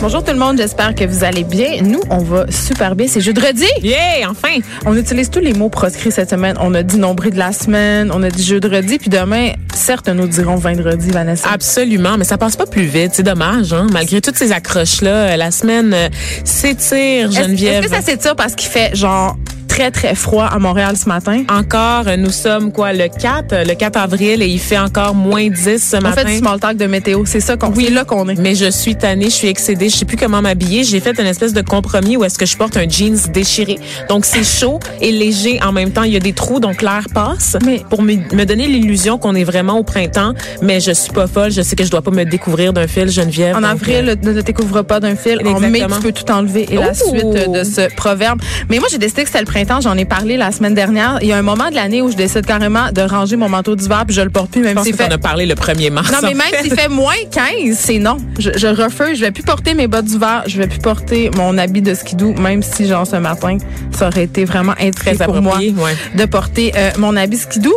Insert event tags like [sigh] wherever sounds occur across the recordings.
Bonjour tout le monde, j'espère que vous allez bien. Nous, on va super bien. C'est jeudi. Yeah, enfin! On utilise tous les mots proscrits cette semaine. On a dit nombril de la semaine, on a dit jeudi, puis demain, certes, nous dirons vendredi, Vanessa. Absolument, mais ça passe pas plus vite. C'est dommage, hein? Malgré toutes ces accroches-là, la semaine euh, s'étire, Geneviève. Est-ce que ça s'étire parce qu'il fait genre très très froid à Montréal ce matin? Encore, nous sommes quoi, le 4, euh, le 4 avril, et il fait encore moins 10 ce On matin. fait du small talk de météo, c'est ça qu'on c'est là qu'on est. Mais je suis tannée, je suis excédée, je sais plus comment m'habiller. J'ai fait une espèce de compromis où est-ce que je porte un jeans déchiré. Donc c'est chaud et léger en même temps. Il y a des trous, donc l'air passe. Mais- pour me, me donner l'illusion qu'on est vraiment au printemps, mais je suis pas folle. Je sais que je dois pas me découvrir d'un fil, Geneviève. En avril, euh, ne te découvre pas d'un fil. En mai, Exactement. tu peux tout enlever. Et la suite de ce proverbe. Mais moi, j'ai décidé que c'était le printemps. J'en ai parlé la semaine dernière. Il y a un moment de l'année où je décide carrément de ranger mon manteau d'hiver puis je le porte plus, même que fait t'en as parlé le 1er mars. Non, mais même s'il fait moins 15, c'est non. Je, je refuse. Je vais plus porter mes bottes d'hiver. Je vais plus porter mon habit de skidoo, même si, genre, ce matin, ça aurait été vraiment Très pour moi ouais. de porter euh, mon habit skidoo.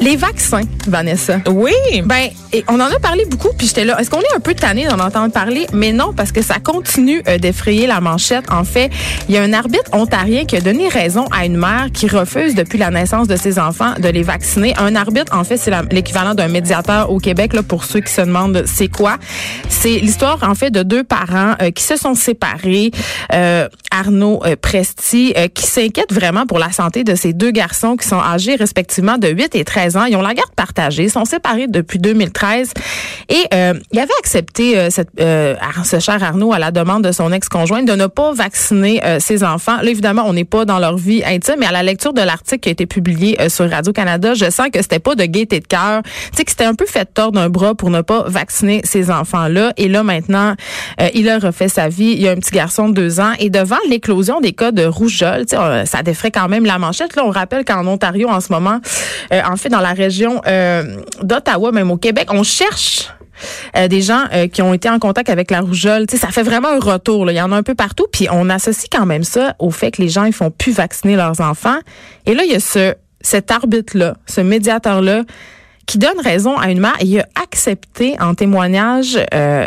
Les vaccins, Vanessa. Oui. Ben, et on en a parlé beaucoup, puis j'étais là. Est-ce qu'on est un peu tanné d'en entendre parler? Mais non, parce que ça continue euh, d'effrayer la manchette. En fait, il y a un arbitre ontarien qui a donné raison à une mère qui refuse depuis la naissance de ses enfants de les vacciner. Un arbitre, en fait, c'est l'équivalent d'un médiateur au Québec, là, pour ceux qui se demandent c'est quoi. C'est l'histoire, en fait, de deux parents euh, qui se sont séparés. Euh, Arnaud euh, Presti, qui s'inquiète vraiment pour la santé de ces deux garçons qui sont âgés respectivement de 8 et 13 Ils ont la garde partagée, ils sont séparés depuis 2013 et euh, il avait accepté euh, euh, ce cher Arnaud à la demande de son ex-conjointe de ne pas vacciner euh, ses enfants. Là, évidemment, on n'est pas dans leur vie intime, mais à la lecture de l'article qui a été publié sur Radio-Canada, je sens que c'était pas de gaieté de cœur. Tu sais, c'était un peu fait tort d'un bras pour ne pas vacciner ces enfants-là. Et là, maintenant, il a refait sa vie. Il y a un petit garçon de deux ans. Et devant l'éclosion des cas de rougeole, tu sais, ça défrait quand même la manchette. Là, on rappelle qu'en Ontario, en ce moment, euh, en fait, dans la région euh, d'Ottawa, même au Québec, on cherche euh, des gens qui ont été en contact avec la rougeole. Ça fait vraiment un retour. Il y en a un peu partout. Puis on associe quand même ça au fait que les gens ils font plus vacciner leurs enfants. Et là, il y a ce cet arbitre-là, ce médiateur-là, qui donne raison à une mère et il a accepté en témoignage euh,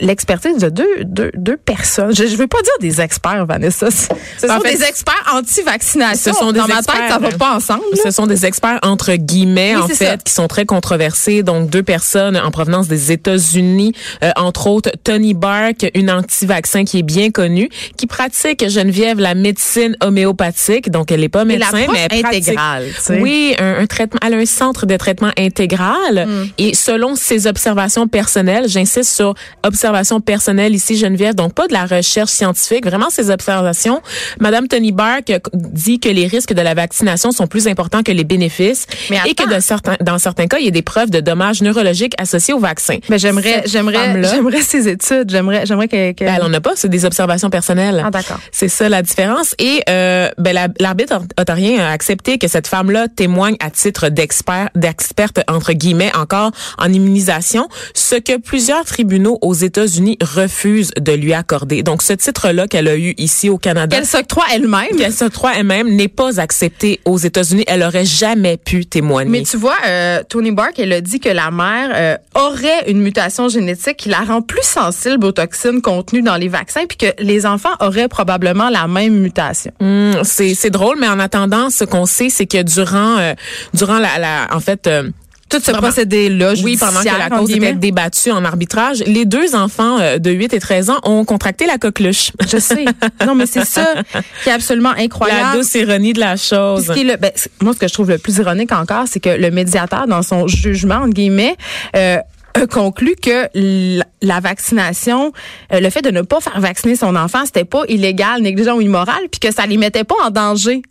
l'expertise de deux, deux, deux personnes. Je ne veux pas dire des experts, Vanessa. Ce sont En fait, des experts anti-vaccination. ce sont des Dans ma tête, experts. ça va pas ensemble. Ce sont des experts entre guillemets Oui, en fait ça. qui sont très controversés. Donc deux personnes en provenance des États-Unis, euh, entre autres Tony Bark, une anti-vaccin qui est bien connue, qui pratique Geneviève la médecine homéopathique. Donc elle n'est pas médecin, mais elle pratique. intégrale, tu sais. Oui, un, un traitement. Elle a un centre de traitement intégral Mm. et selon ses observations personnelles, j'insiste sur observations personnelles ici Geneviève, donc pas de la recherche scientifique, vraiment ses observations. Madame Tony Bark dit que les risques de la vaccination sont plus importants que les bénéfices Mais et que attends. de certains, dans certains cas, il y a des preuves de dommages neurologiques associés au vaccin. Mais j'aimerais, j'aimerais, j'aimerais ces études. J'aimerais, j'aimerais que. que- ben, elle en a pas, c'est des observations personnelles. Ah, d'accord. C'est ça la différence. Et euh, ben, la- l'arbitre ontarien a accepté que cette femme-là témoigne à titre d'expert, d'experte entre guillemets encore en immunisation, ce que plusieurs tribunaux aux États-Unis refusent de lui accorder. Donc ce titre-là qu'elle a eu ici au Canada. Qu'elle s'octroie elle-même. qu'elle se croit elle-même n'est pas accepté aux États-Unis. Elle aurait jamais pu témoigner. Mais tu vois, euh, Tony Bark, elle a dit que la mère euh, aurait une mutation génétique qui la rend plus sensible aux toxines contenues dans les vaccins, puis que les enfants auraient probablement la même mutation. C'est c'est drôle, mais en attendant, ce qu'on sait, c'est que durant euh, durant la, la en fait euh, Tout ce procédé-là, Oui, pendant que la cause était débattue en arbitrage, les deux enfants euh, de 8 et 13 ans ont contracté la coqueluche. Je sais. Non, mais c'est ça qui est absolument [laughs] La incroyable. douce ironie de la chose. ce qui est le- ben, moi, ce que je trouve le plus ironique encore, c'est que le médiateur, dans son jugement, entre guillemets, euh, a conclu que la vaccination, euh, le fait de ne pas faire vacciner son enfant, c'était pas illégal, négligent ou immoral, puis que ça les mettait pas en danger.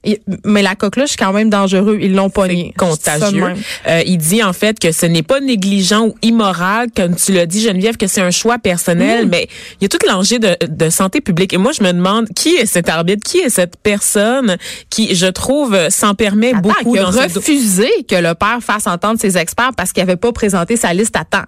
Mais la coqueluche est quand même dangereux. Ils l'ont pas nié. Contagieux. Euh, il dit en fait que ce n'est pas négligent ou immoral, comme tu l'as dit Geneviève, que c'est un choix personnel, mais il y a tout l'enjeu de, de santé publique. Et moi, je me demande qui est cet arbitre, qui est cette personne qui, je trouve, s'en permet beaucoup. Qui a refusé que le père fasse entendre ses experts parce qu'il avait pas présenté sa liste à temps.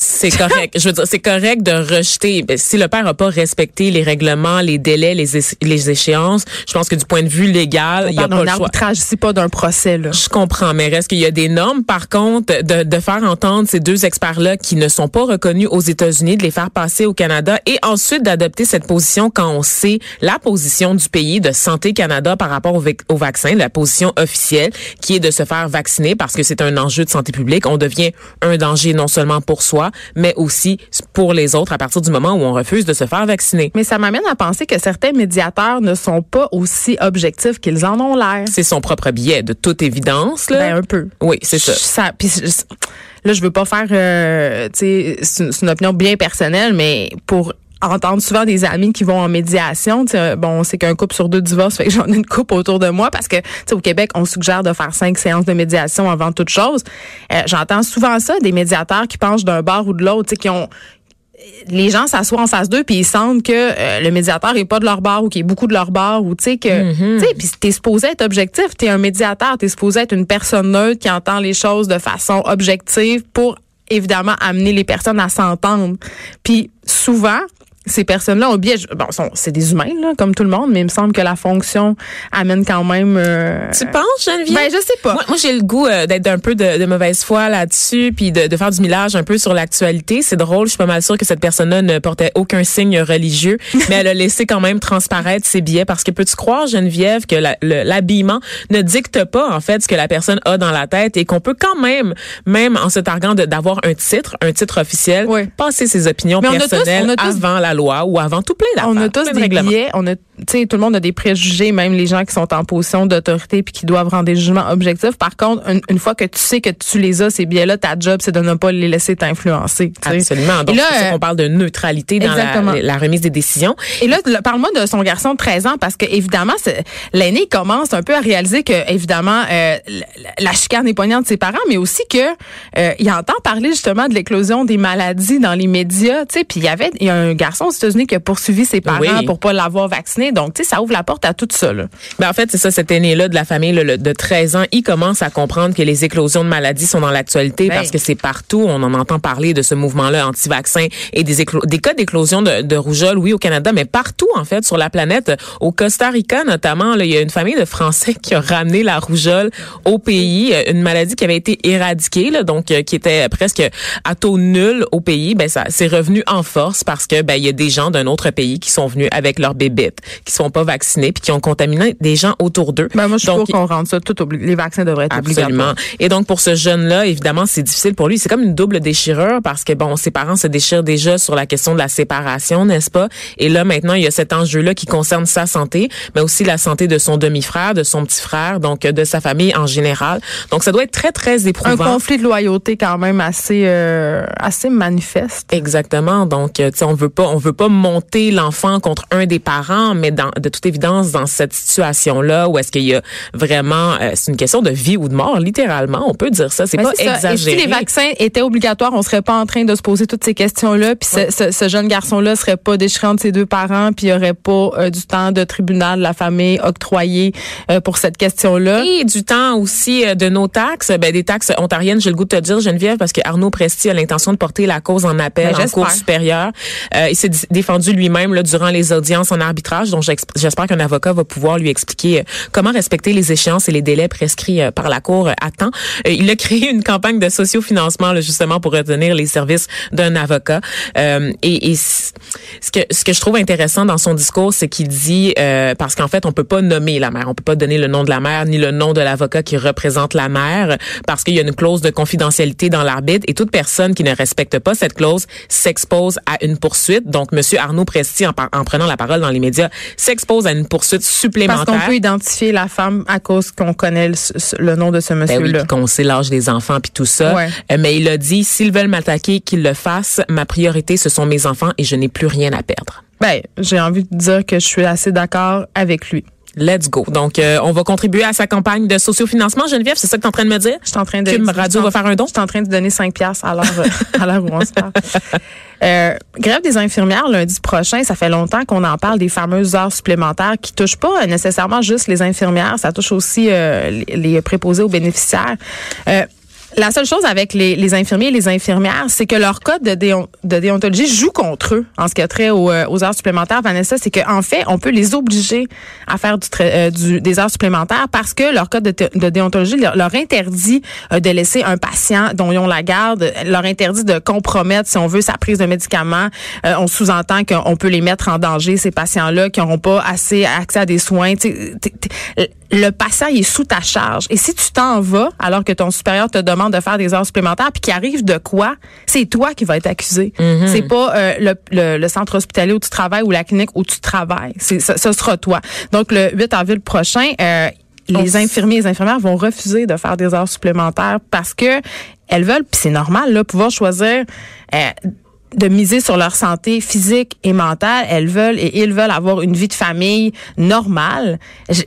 C'est correct. Je veux dire, c'est correct de rejeter. Ben, si le père n'a pas respecté les règlements, les délais, les, les échéances, je pense que du point de vue légal, il y a pas le arbitrage ici, pas d'un procès. Là. Je comprends, mais est-ce qu'il y a des normes, par contre, de, de faire entendre ces deux experts-là qui ne sont pas reconnus aux États-Unis, de les faire passer au Canada et ensuite d'adopter cette position quand on sait la position du pays de Santé Canada par rapport au, au vaccin, la position officielle qui est de se faire vacciner parce que c'est un enjeu de santé publique. On devient un danger non seulement pour soi, mais aussi pour les autres à partir du moment où on refuse de se faire vacciner. Mais ça m'amène à penser que certains médiateurs ne sont pas aussi objectifs qu'ils en ont l'air. C'est son propre biais, de toute évidence. Là. Ben, un peu. Oui, c'est ça. ça là, je veux pas faire, euh, tu sais, c'est une opinion bien personnelle, mais pour entendre souvent des amis qui vont en médiation. bon, c'est qu'un couple sur deux divorce, fait que j'en ai une couple autour de moi parce que au Québec, on suggère de faire cinq séances de médiation avant toute chose. Euh, j'entends souvent ça, des médiateurs qui penchent d'un bord ou de l'autre, qui ont les gens s'assoient en face d'eux puis ils sentent que euh, le médiateur est pas de leur bord ou qu'il est beaucoup de leur bord ou tu sais que mm-hmm. tu sais puis t'es supposé être objectif t'es un médiateur t'es supposé être une personne neutre qui entend les choses de façon objective pour évidemment amener les personnes à s'entendre puis souvent ces personnes-là ont bien, bon, c'est des humains là, comme tout le monde, mais il me semble que la fonction amène quand même. Euh, tu penses, Geneviève? Ben je sais pas. Moi, j'ai le goût euh, d'être un peu de, mauvaise foi là-dessus, puis de, faire du millage un peu sur l'actualité. C'est drôle, je suis pas mal sûre que cette personne-là ne portait aucun signe religieux, [laughs] mais elle a laissé quand même transparaître ses billets parce que peux-tu croire, Geneviève, que l'habillement ne dicte pas en fait ce que la personne a dans la tête et qu'on peut quand même, même en se targuant d'avoir un titre, un titre officiel, passer ses opinions personnelles avant la loi ou avant tout plein d'affaires. On a tous des billets, on a tu sais, tout le monde a des préjugés, même les gens qui sont en position d'autorité puis qui doivent rendre des jugements objectifs. Par contre, une, fois que tu sais que tu les as, ces billets-là, ta job, c'est de ne pas les laisser t'influencer. Absolument. Donc, là, c'est on parle de neutralité dans la, remise des décisions. Et là, parle-moi de son garçon de 13 ans parce que évidemment, l'aîné commence un peu à réaliser que, évidemment, euh, la chicane est poignante de ses parents, mais aussi que euh, il entend parler justement de l'éclosion des maladies dans les médias. Tu sais, puis il y avait il y a un garçon aux États-Unis qui a poursuivi ses parents pour pas l'avoir vacciné donc, tu sais, ça ouvre la porte à tout ça. Là. Ben, en fait, c'est ça, cet aîné-là de la famille de 13 ans, il commence à comprendre que les éclosions de maladies sont dans l'actualité parce que c'est partout. On en entend parler de ce mouvement-là anti-vaccin et des, des cas d'éclosion de, de, rougeole, oui, au Canada, mais partout, en fait, sur la planète. Au Costa Rica, notamment, là, il y a une famille de Français [laughs] qui a ramené la rougeole au pays, une maladie qui avait été éradiquée, là, donc euh, qui était presque à taux nul au pays. Ben, ça c'est revenu en force parce que ben, il y a des gens d'un autre pays qui sont venus avec leurs bébites qui sont pas vaccinés puis qui ont contaminé des gens autour d'eux. Ben moi, je trouve qu'on rende ça tout Les vaccins devraient être Absolument. Et donc, pour ce jeune-là, évidemment, c'est difficile pour lui. C'est comme une double déchirure parce que, bon, ses parents se déchirent déjà sur la question de la séparation, n'est-ce pas? Et là, maintenant, il y a cet enjeu-là qui concerne sa santé, mais aussi la santé de son demi-frère, de son petit frère, donc de sa famille en général. Donc, ça doit être très, très éprouvant. Un conflit de loyauté quand même assez, euh, assez manifeste. Exactement. Donc, euh, tu sais, on veut pas, on veut pas monter l'enfant contre un des parents, mais de toute évidence, dans cette situation-là, où est-ce qu'il y a vraiment, euh, c'est une question de vie ou de mort, littéralement, on peut dire ça. C'est pas exagéré. Et si les vaccins étaient obligatoires, on serait pas en train de se poser toutes ces questions-là, puis ce, jeune garçon-là serait pas déchirant de ses deux parents, puis il y aurait pas euh, du temps de tribunal de la famille octroyé euh, pour cette question-là. Et du temps aussi de nos taxes, ben, des taxes ontariennes, j'ai le goût de te dire, Geneviève, parce que Arnaud Presti a l'intention de porter la cause en appel ben, en cour supérieure. il s'est défendu lui-même là, durant les audiences en arbitrage, dont j'espère qu'un avocat va pouvoir lui expliquer euh, comment respecter les échéances et les délais prescrits euh, par la Cour euh, à temps. Il a créé une campagne de sociofinancement justement pour retenir les services d'un avocat. Et, et, ce que ce que je trouve intéressant dans son discours, c'est qu'il dit parce qu'en fait on peut pas nommer la mère, on peut pas donner le nom de la mère ni le nom de l'avocat qui représente la mère parce qu'il y a une clause de confidentialité dans l'arbitre et toute personne qui ne respecte pas cette clause s'expose à une poursuite. Donc Monsieur Arnaud Presti en prenant la parole dans les médias s'expose à une poursuite supplémentaire. Parce qu'on peut identifier la femme à cause qu'on connaît le, le, nom de ce monsieur-là. Ben oui, qu'on sait l'âge des enfants puis tout ça. Ouais. Euh, mais il a dit, s'ils veulent m'attaquer, qu'ils le fassent. Ma priorité, ce sont mes enfants et je n'ai plus rien à perdre. Ben, j'ai envie de dire que je suis assez d'accord avec lui. Let's go. Donc, euh, on va contribuer à sa campagne de sociofinancement. Geneviève, c'est ça que tu es en train de me dire? Je suis en train de... Radio va faire un don? Je suis en train de donner 5 piastres à l'heure, à l'heure où on se parle. [laughs] Euh, grève des infirmières lundi prochain, ça fait longtemps qu'on en parle des fameuses heures supplémentaires qui touchent pas nécessairement juste les infirmières, ça touche aussi euh, les, les, préposés aux bénéficiaires. Euh, la seule chose avec les, les, infirmiers et les infirmières, c'est que leur code de, déon, de, déontologie joue contre eux en ce qui a trait aux, euh, aux heures supplémentaires. Vanessa, c'est qu'en en fait, on peut les obliger à faire du, euh, du, des heures supplémentaires parce que leur code de, déontologie leur, interdit euh, de laisser un patient dont ils ont la garde, leur interdit de compromettre, si on veut, sa prise de médicaments. Euh, on sous-entend qu'on peut les mettre en danger, ces patients-là, qui n'auront pas assez accès à des soins. Le patient est sous ta charge. Et si tu t'en vas alors que ton supérieur te demande de faire des heures supplémentaires, puis qu'il arrive de quoi, c'est toi qui vas être accusé. Mm -hmm. C'est pas euh, le, le, le, centre hospitalier où tu travailles ou la clinique où tu travailles. C'est ce, ce sera toi. Donc le 8 avril prochain. Euh, les infirmiers et les infirmières vont refuser de faire des heures supplémentaires parce que elles veulent, puis c'est normal, là, pouvoir choisir euh, de miser sur leur santé physique et mentale. Elles veulent et ils veulent avoir une vie de famille normale.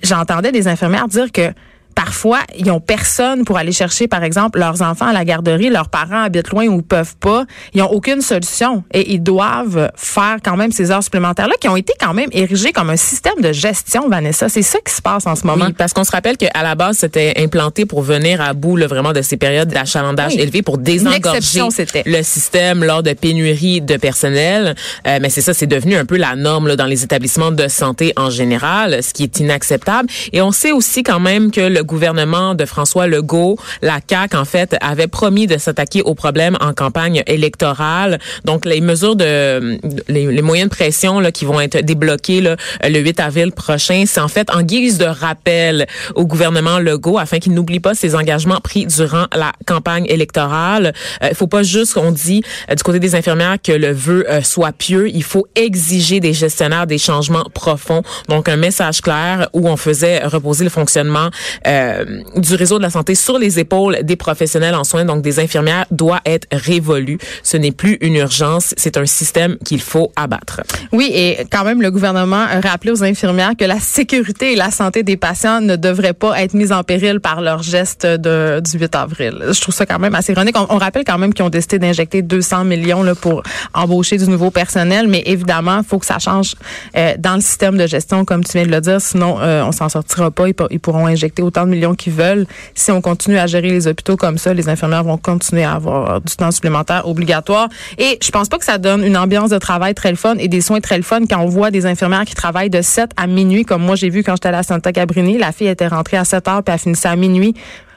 J'entendais des infirmières dire que parfois, ils n'ont personne pour aller chercher, par exemple, leurs enfants à la garderie. Leurs parents habitent loin ou peuvent pas. Ils n'ont aucune solution et ils doivent faire quand même ces heures supplémentaires-là qui ont été quand même érigées comme un système de gestion, Vanessa. C'est ça qui se passe en ce moment. Oui, parce qu'on se rappelle qu'à la base, c'était implanté pour venir à bout là, vraiment de ces périodes d'achalandage oui. élevé pour désengorger le système lors de pénuries de personnel. Euh, mais c'est ça, c'est devenu un peu la norme là, dans les établissements de santé en général, ce qui est inacceptable. Et on sait aussi quand même que le gouvernement de François Legault, la CAQ, en fait, avait promis de s'attaquer aux problèmes en campagne électorale. Donc, les mesures de, les, moyens de pression là, qui vont être débloqués là, le 8 avril prochain, c'est en fait en guise de rappel au gouvernement Legault afin qu'il n'oublie pas ses engagements pris durant la campagne électorale. Il euh, faut pas juste qu'on dit euh, du côté des infirmières que le vœu euh, soit pieux. Il faut exiger des gestionnaires des changements profonds. Donc, un message clair où on faisait reposer le fonctionnement euh, du réseau de la santé sur les épaules des professionnels en soins, donc des infirmières, doit être révolu. Ce n'est plus une urgence, c'est un système qu'il faut abattre. Oui, et quand même, le gouvernement a rappelé aux infirmières que la sécurité et la santé des patients ne devraient pas être mises en péril par leurs gestes de, du 8 avril. Je trouve ça quand même assez ironique. On, on rappelle quand même qu'ils ont décidé d'injecter 200 millions là, pour embaucher du nouveau personnel, mais évidemment, il faut que ça change euh, dans le système de gestion, comme tu viens de le dire, sinon euh, on s'en sortira pas. Ils, ils pourront injecter autant de millions qu'ils veulent. Si on continue à gérer les hôpitaux comme ça, les infirmières vont continuer à avoir du temps supplémentaire obligatoire. Et je pense pas que ça donne une ambiance de travail très fun et des soins très fun quand on voit des infirmières qui travaillent de 7 à minuit, comme moi j'ai vu quand j'étais à la Santa Cabrini. La fille était rentrée à 7 heures puis elle finissait à minuit.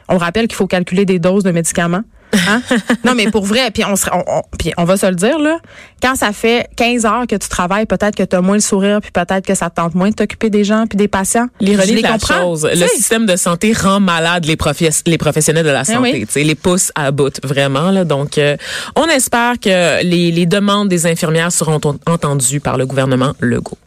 On rappelle qu'il faut calculer des doses de médicaments. Hein? non, mais pour vrai, puis on, on, on, puis on va se le dire, là, quand ça fait 15 heures que tu travailles, peut-être que tu as moins le sourire, puis peut-être que ça te tente moins de t'occuper des gens puis des patients. L'ironie de la comprends. chose, le système de santé rend malade les, professionnels de la santé, oui. les pousse à bout, vraiment. Là, donc, euh, on espère que les, les demandes des infirmières seront entendues par le gouvernement Legault.